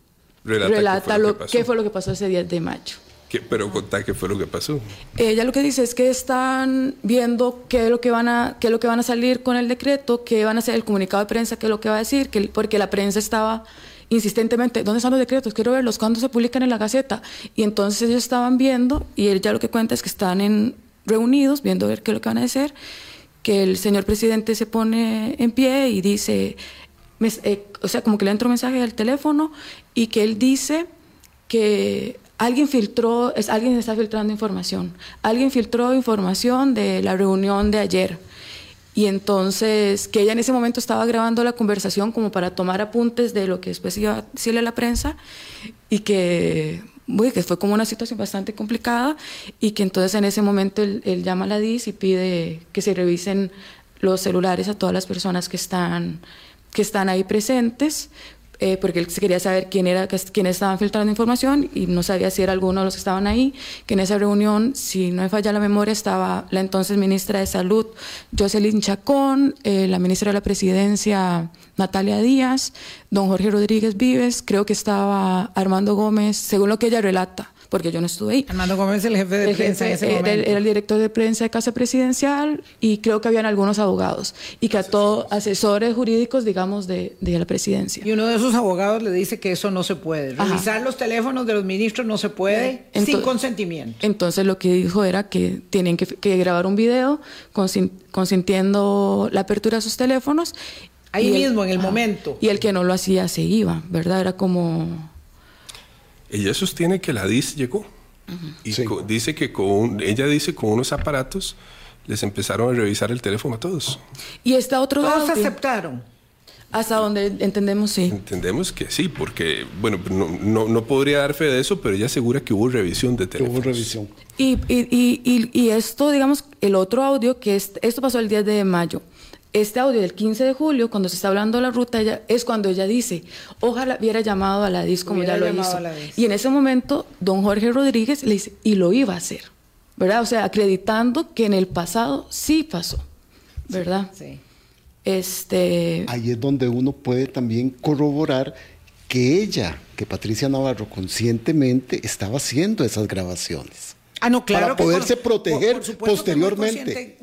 Relata relata, qué fue lo lo, qué fue lo que pasó ese 10 de mayo. ¿Qué- pero contá qué fue lo que pasó. Ella lo que dice es que están viendo qué es lo que van a qué es lo que van a salir con el decreto, qué van a hacer el comunicado de prensa, qué es lo que va a decir, que, porque la prensa estaba insistentemente, ¿dónde están los decretos? Quiero verlos, ¿cuándo se publican en la Gaceta? Y entonces ellos estaban viendo y él ya lo que cuenta es que están en reunidos viendo ver qué es lo que van a hacer, que el señor presidente se pone en pie y dice, me- eh, o sea, como que le entra un mensaje al teléfono y que él dice que alguien filtró, alguien está filtrando información. Alguien filtró información de la reunión de ayer. Y entonces, que ella en ese momento estaba grabando la conversación como para tomar apuntes de lo que después iba a decirle a la prensa y que fue como una situación bastante complicada y que entonces en ese momento él, él llama a la DIS y pide que se revisen los celulares a todas las personas que están, que están ahí presentes eh, porque él quería saber quién era, quiénes estaban filtrando información y no sabía si era alguno de los que estaban ahí, que en esa reunión, si no me falla la memoria, estaba la entonces ministra de Salud, Jocelyn Chacón, eh, la ministra de la Presidencia, Natalia Díaz, don Jorge Rodríguez Vives, creo que estaba Armando Gómez, según lo que ella relata, porque yo no estuve ahí. Armando Gómez, el jefe de El prensa en jefe ese era, momento. era el director de prensa de Casa Presidencial y creo que habían algunos abogados y que a todos asesores jurídicos, digamos, de, de la presidencia. Y uno de esos abogados le dice que eso no se puede. Ajá. Revisar los teléfonos de los ministros no se puede sin Ento- consentimiento. Entonces lo que dijo era que tienen que, que grabar un video consin- consintiendo la apertura de sus teléfonos. Ahí y el- mismo, en el ajá. momento. Y el que no lo hacía se iba, ¿verdad? Era como... Ella sostiene que la DIS llegó. Y Sí. dice que con, ella dice con unos aparatos les empezaron a revisar el teléfono a todos. Y está otro Todos audio. aceptaron. Hasta donde entendemos, sí. Entendemos que sí, porque, bueno, no, no, no podría dar fe de eso, pero ella asegura que hubo revisión de Que hubo revisión. Y, y, y, y- y esto, digamos, el otro audio, que es, esto pasó el 10 de mayo. Este audio del 15 de julio, cuando se está hablando de la ruta, ella, es cuando ella dice, ojalá hubiera llamado a la DIS como ya lo hizo. Y en ese momento, don Jorge Rodríguez le dice, y lo iba a hacer, ¿verdad? O sea, acreditando que en el pasado sí pasó, ¿verdad? Sí. Este, Ahí es donde uno puede también corroborar que ella, que Patricia Navarro conscientemente estaba haciendo esas grabaciones. Ah, no, claro. Para que poderse con- proteger por- por que posteriormente.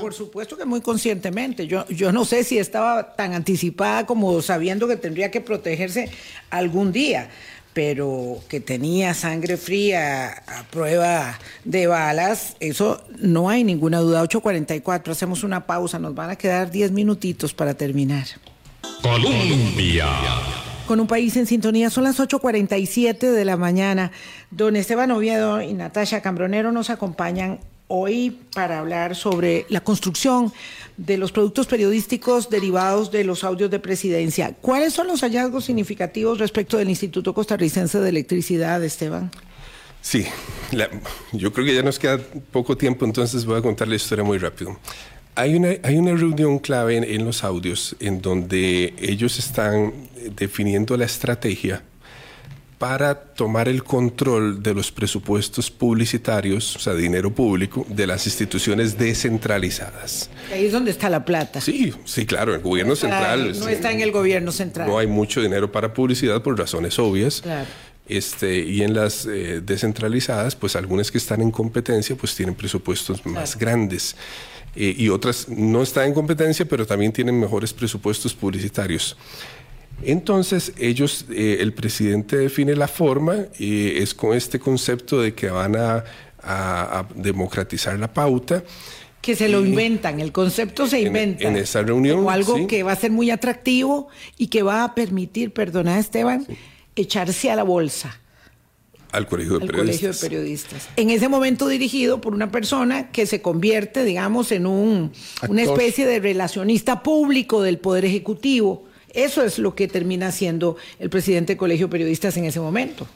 Por supuesto que muy conscientemente. Yo, yo no sé si estaba tan anticipada como sabiendo que tendría que protegerse algún día, pero que tenía sangre fría a prueba de balas, eso no hay ninguna duda. 8.44, hacemos una pausa, nos van a quedar 10 minutitos para terminar. Colombia. Con un país en sintonía, son las 8.47 de la mañana. Don Esteban Oviedo y Natasha Cambronero nos acompañan hoy para hablar sobre la construcción de los productos periodísticos derivados de los audios de presidencia. ¿Cuáles son los hallazgos significativos respecto del Instituto Costarricense de Electricidad, Esteban? Sí, la- yo creo que ya nos queda poco tiempo, entonces voy a contar la historia muy rápido. Hay una, hay una reunión clave en, en los audios en donde ellos están definiendo la estrategia para tomar el control de los presupuestos publicitarios, o sea, dinero público, de las instituciones descentralizadas. Ahí es donde está la plata. Sí, sí, claro, el gobierno Está- central. no está en el gobierno central. no hay mucho dinero para publicidad por razones obvias. Claro. Este, y en las eh, descentralizadas, pues algunas que están en competencia, pues tienen presupuestos más grandes. Eh, y otras no están en competencia, pero también tienen mejores presupuestos publicitarios. Entonces, ellos, eh, el presidente define la forma y es con este concepto de que van a, a- a democratizar la pauta. Que se lo inventan, el concepto se En- inventa. en esa reunión, Como algo sí. que va a ser muy atractivo y que va a permitir, perdona Esteban, echarse a la bolsa. Al colegio de al periodistas. colegio de periodistas. En ese momento dirigido por una persona que se convierte, digamos, en un, una especie de relacionista público del Poder Ejecutivo. Eso es lo que termina siendo el presidente del Colegio de Periodistas en ese momento.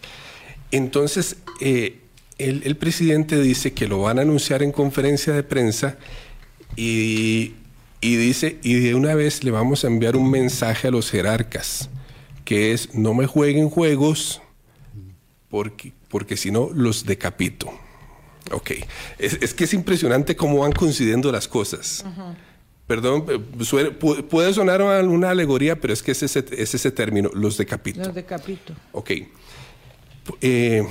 Entonces, eh, el, el presidente dice que lo van a anunciar en conferencia de prensa y, y dice, y de una vez le vamos a enviar un mensaje a los jerarcas, que es, no me jueguen juegos, porque, porque si no, los decapito. Ok, es, es que es impresionante cómo van coincidiendo las cosas. Suena- pu- puede sonar una alegoría, pero es que es ese, es ese término, los decapito. Los decapito. Ok. Eh,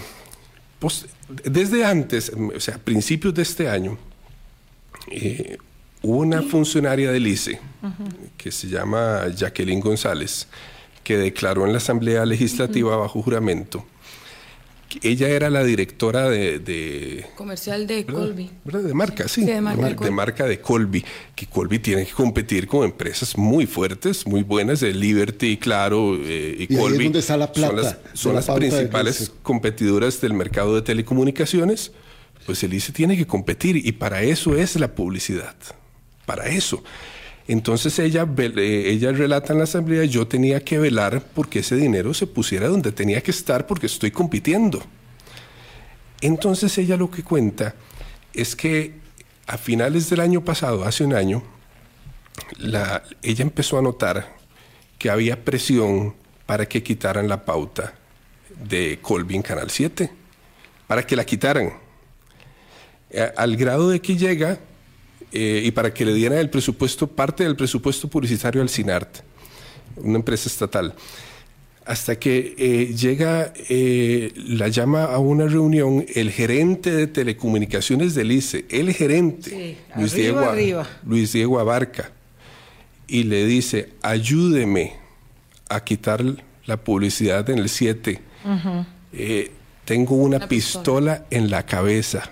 pues, desde antes, o sea, a principios de este año, eh, hubo una funcionaria del ICE que se llama Jacqueline González, que declaró en la Asamblea Legislativa bajo juramento. Ella era la directora de, de- Comercial de ¿verdad? Colby. ¿verdad? De marca, sí. Sí, de marca de de Colby. marca de Colby. Que Colby tiene que competir con empresas muy fuertes, muy buenas, de Liberty, Claro eh, y, Y ahí es Colby. donde está la plata Son las, son principales competidoras del mercado de telecomunicaciones. Pues el ICE tiene que competir y para eso es la publicidad. Para eso. Entonces ella, ella relata en la asamblea, yo tenía que velar porque ese dinero se pusiera donde tenía que estar porque estoy compitiendo. Entonces ella lo que cuenta es que a finales del año pasado, hace un año, la- ella empezó a notar que había presión para que quitaran la pauta de Colby en Canal 7, para que la quitaran. Al grado de que llega eh, y para que le dieran el presupuesto, parte del presupuesto publicitario al CINART, una empresa estatal. Hasta que eh, llega, eh, la llama a una reunión el gerente de telecomunicaciones del ICE, el gerente, Sí, Luis, arriba, Diego, arriba. Luis Diego Abarca, y le dice, ayúdeme a quitar la publicidad en el 7. Eh, tengo una, Una pistola. pistola. en la cabeza.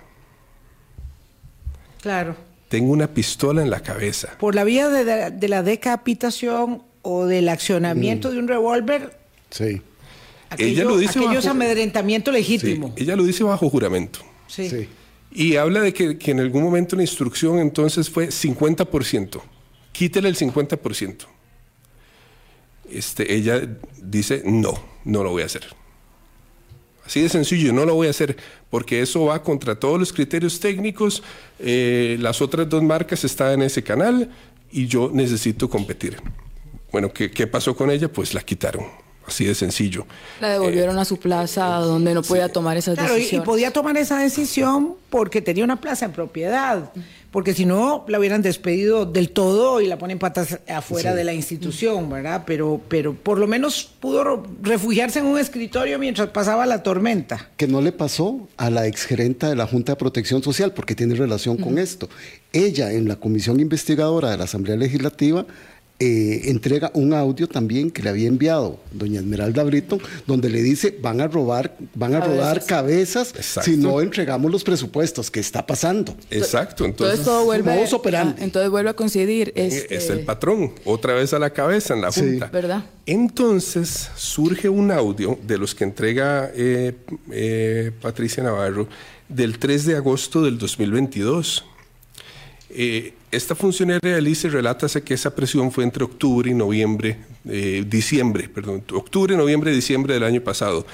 Claro. Tengo una pistola en la cabeza. Por la vía de, la- de la decapitación o del accionamiento de un revólver, Sí, aquello, lo dice aquello es bajo- amedrentamiento Sí, legítimo. ella lo dice bajo juramento. Sí. sí. Y habla de que, que en algún momento la instrucción entonces fue 50%. Quítele el 50%. Este, ella dice, no, no lo voy a hacer. Así de sencillo, no lo voy a hacer porque eso va contra todos los criterios técnicos. eh, las otras dos marcas están en ese canal y yo necesito competir. Bueno, ¿qué, qué pasó con ella? Pues la quitaron. Así de sencillo. La devolvieron a su plaza donde no podía tomar esas Claro, y- y podía tomar esa decisión porque tenía una plaza en propiedad, porque si no la hubieran despedido del todo y la ponen patas afuera de la institución, ¿verdad? Pero, pero por lo menos pudo refugiarse en un escritorio mientras pasaba la tormenta. que no le pasó a la exgerenta de la Junta de Protección Social, porque tiene relación con esto. Ella, en la comisión investigadora de la Asamblea Legislativa, eh, entrega un audio también que le había enviado doña Esmeralda Brito, donde le dice, van a robar, van a rodar cabezas Exacto. si no entregamos los presupuestos. ¿Qué está pasando? Exacto. Entonces Entonces, todo vuelve, modus operandi. ah, entonces vuelve a coincidir. Este, es el patrón, otra vez a la cabeza en la Sí. Junta. ¿Verdad? Entonces surge un audio de los que entrega eh, eh, Patricia Navarro del 3 de agosto del 2022. Eh, esta funcionaria del ICE relata que esa presión fue entre octubre y noviembre, eh, diciembre, perdón, octubre, noviembre, diciembre del año pasado.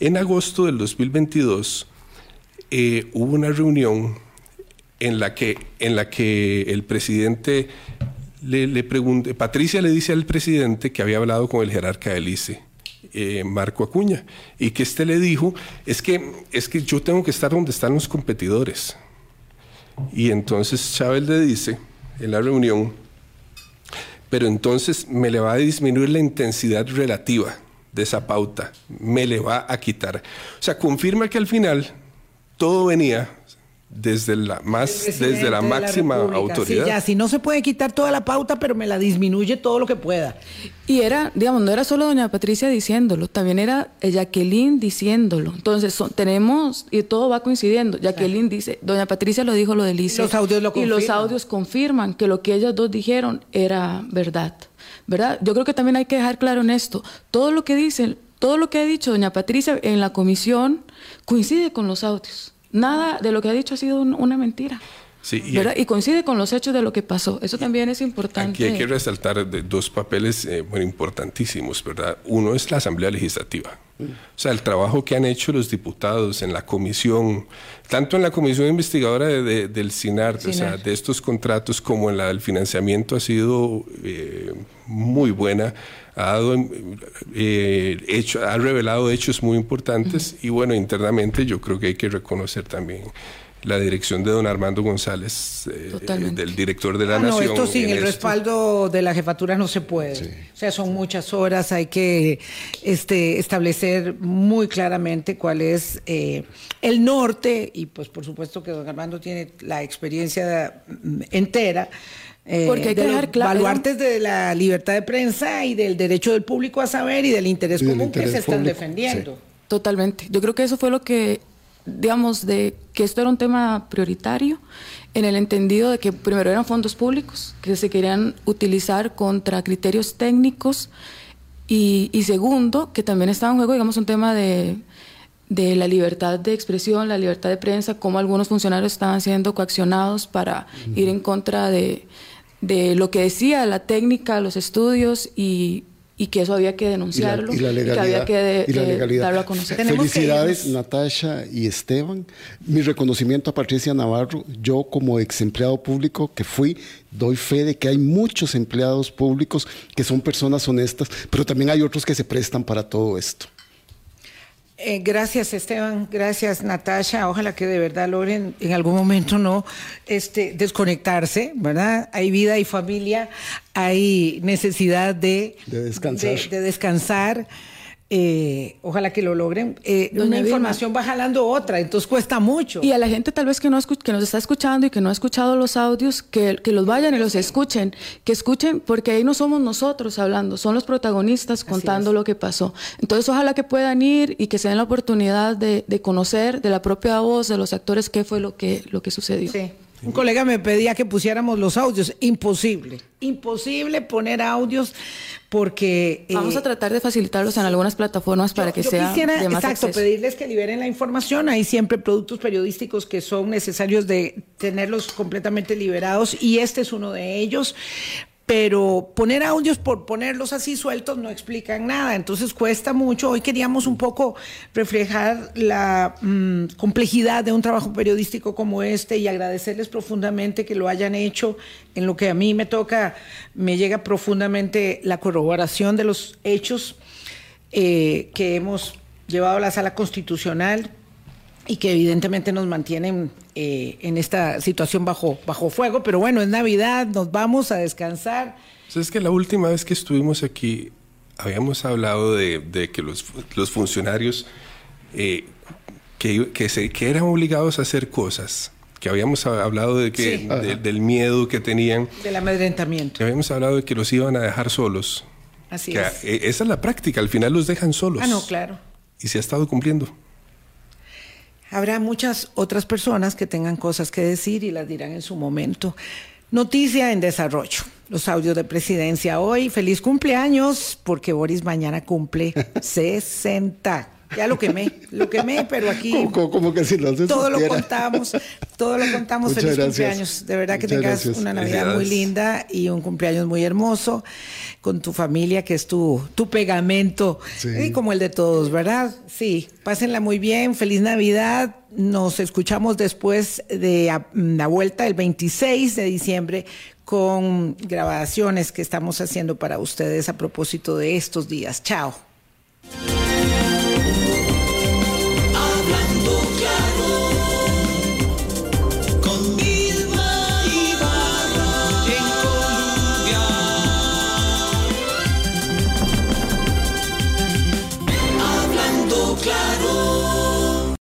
En agosto del 2022 eh, hubo una reunión en la que, en la que el presidente le, le Patricia le dice al presidente que había hablado con el jerarca del ICE, eh, Marco Acuña, y que este le dijo, es que, es que yo tengo que estar donde están los competidores. Y entonces Chávez le dice en la reunión, pero entonces me le va a disminuir la intensidad relativa de esa pauta me le va a quitar. O sea, confirma que al final todo venía desde la más desde la máxima autoridad. Sí, ya, si no se puede quitar toda la pauta, pero me la disminuye todo lo que pueda. Y era, digamos, no era solo doña Patricia diciéndolo, también era Jacqueline diciéndolo. Entonces, tenemos, y todo va coincidiendo. Jacqueline dice, doña Patricia lo dijo lo de Lice. Los audios lo Y los audios confirman que lo que ellas dos dijeron era verdad. ¿Verdad? Yo creo que también hay que dejar claro en esto. Todo lo que dicen, todo lo que ha dicho doña Patricia en la comisión coincide con los audios. Nada de lo que ha dicho ha sido una mentira. Sí, y, y, coincide con los hechos de lo que pasó. Eso también es importante. Aquí hay que resaltar dos papeles eh, importantísimos, ¿verdad? Uno es la Asamblea Legislativa. O sea, el trabajo que han hecho los diputados en la comisión, tanto en la comisión investigadora del CINAR, o sea, de estos contratos, como en la del financiamiento, ha sido eh, muy buena. Ha, dado, eh, hecho, ha revelado hechos muy importantes y bueno, internamente yo creo que hay que reconocer también la dirección de don Armando González, eh, del director de la ah, Nación. No, esto sin el respaldo de la jefatura no se puede. O sea, son muchas horas, hay que este, establecer muy claramente cuál es eh, el norte, y pues por supuesto que don Armando tiene la experiencia mm, entera. Eh, Porque hay que dejar claro. Baluartes de la libertad de prensa y del derecho del público a saber y del interés común que se están defendiendo. Totalmente. Yo creo que eso fue lo que digamos, de que esto era un tema prioritario, en el entendido de que primero eran fondos públicos que se querían utilizar contra criterios técnicos y, segundo, que también estaba en juego, digamos, un tema de, la libertad de expresión, la libertad de prensa, cómo algunos funcionarios estaban siendo coaccionados para ir en contra de, de lo que decía la técnica, los estudios y y que eso había que denunciarlo y, que había que darlo a conocer. Felicidades Natasha y Esteban. Mi reconocimiento a Patricia Navarro. Yo como ex empleado público que fui, doy fe de que hay muchos empleados públicos que son personas honestas, pero también hay otros que se prestan para todo esto. Eh, gracias Esteban, gracias Natasha. Ojalá que de verdad logren en algún momento no este, desconectarse, ¿verdad? Hay vida, y familia, hay necesidad de, descansar. de descansar. Eh, ojalá que lo logren. Eh, una información va jalando otra, entonces cuesta mucho. Y a la gente tal vez que, no que nos está escuchando y que no ha escuchado los audios, que, que, los vayan y los escuchen, que escuchen, porque ahí no somos nosotros hablando, son los protagonistas contando lo que pasó. Entonces ojalá que puedan ir y que se den la oportunidad de, de conocer de la propia voz de los actores qué fue lo que, lo que sucedió. Sí. Un colega me pedía que pusiéramos los audios. Imposible. Imposible poner audios porque... Eh, Vamos a tratar de facilitarlos en algunas plataformas para que sea quisiera, de más Exacto, pedirles que liberen la información. Hay siempre productos periodísticos que son necesarios de tenerlos completamente liberados y este es uno de ellos pero poner audios por ponerlos así sueltos no explican nada, entonces cuesta mucho. Hoy queríamos un poco reflejar la mm, complejidad de un trabajo periodístico como este y agradecerles profundamente que lo hayan hecho. En lo que a mí me toca, me llega profundamente la corroboración de los hechos eh, que hemos llevado a la sala constitucional y que evidentemente nos mantienen eh, en esta situación bajo, bajo fuego. Pero bueno, es Navidad, nos vamos a descansar. es que la última vez que estuvimos aquí habíamos hablado de, que los, los funcionarios eh, que, que, se, que eran obligados a hacer cosas que habíamos hablado de que del miedo que tenían. Del amedrentamiento. Que habíamos hablado de que los iban a dejar solos. Así es. e, esa es la práctica al final los dejan solos. Ah no claro. Y se ha estado cumpliendo Habrá muchas otras personas que tengan cosas que decir y las dirán en su momento. Noticia en desarrollo. Los audios de presidencia hoy. Feliz cumpleaños, porque Boris mañana cumple 60. Ya lo quemé, lo quemé, pero aquí. Como, que si Todo lo contamos, todo lo contamos. Feliz cumpleaños. De verdad que tengas una Navidad muy linda y un cumpleaños muy hermoso con tu familia, que es tu, tu pegamento, y como el de todos, ¿verdad? Sí, pásenla muy bien. Feliz Navidad. Nos escuchamos después de la vuelta el 26 de diciembre con grabaciones que estamos haciendo para ustedes a propósito de estos días. Chao.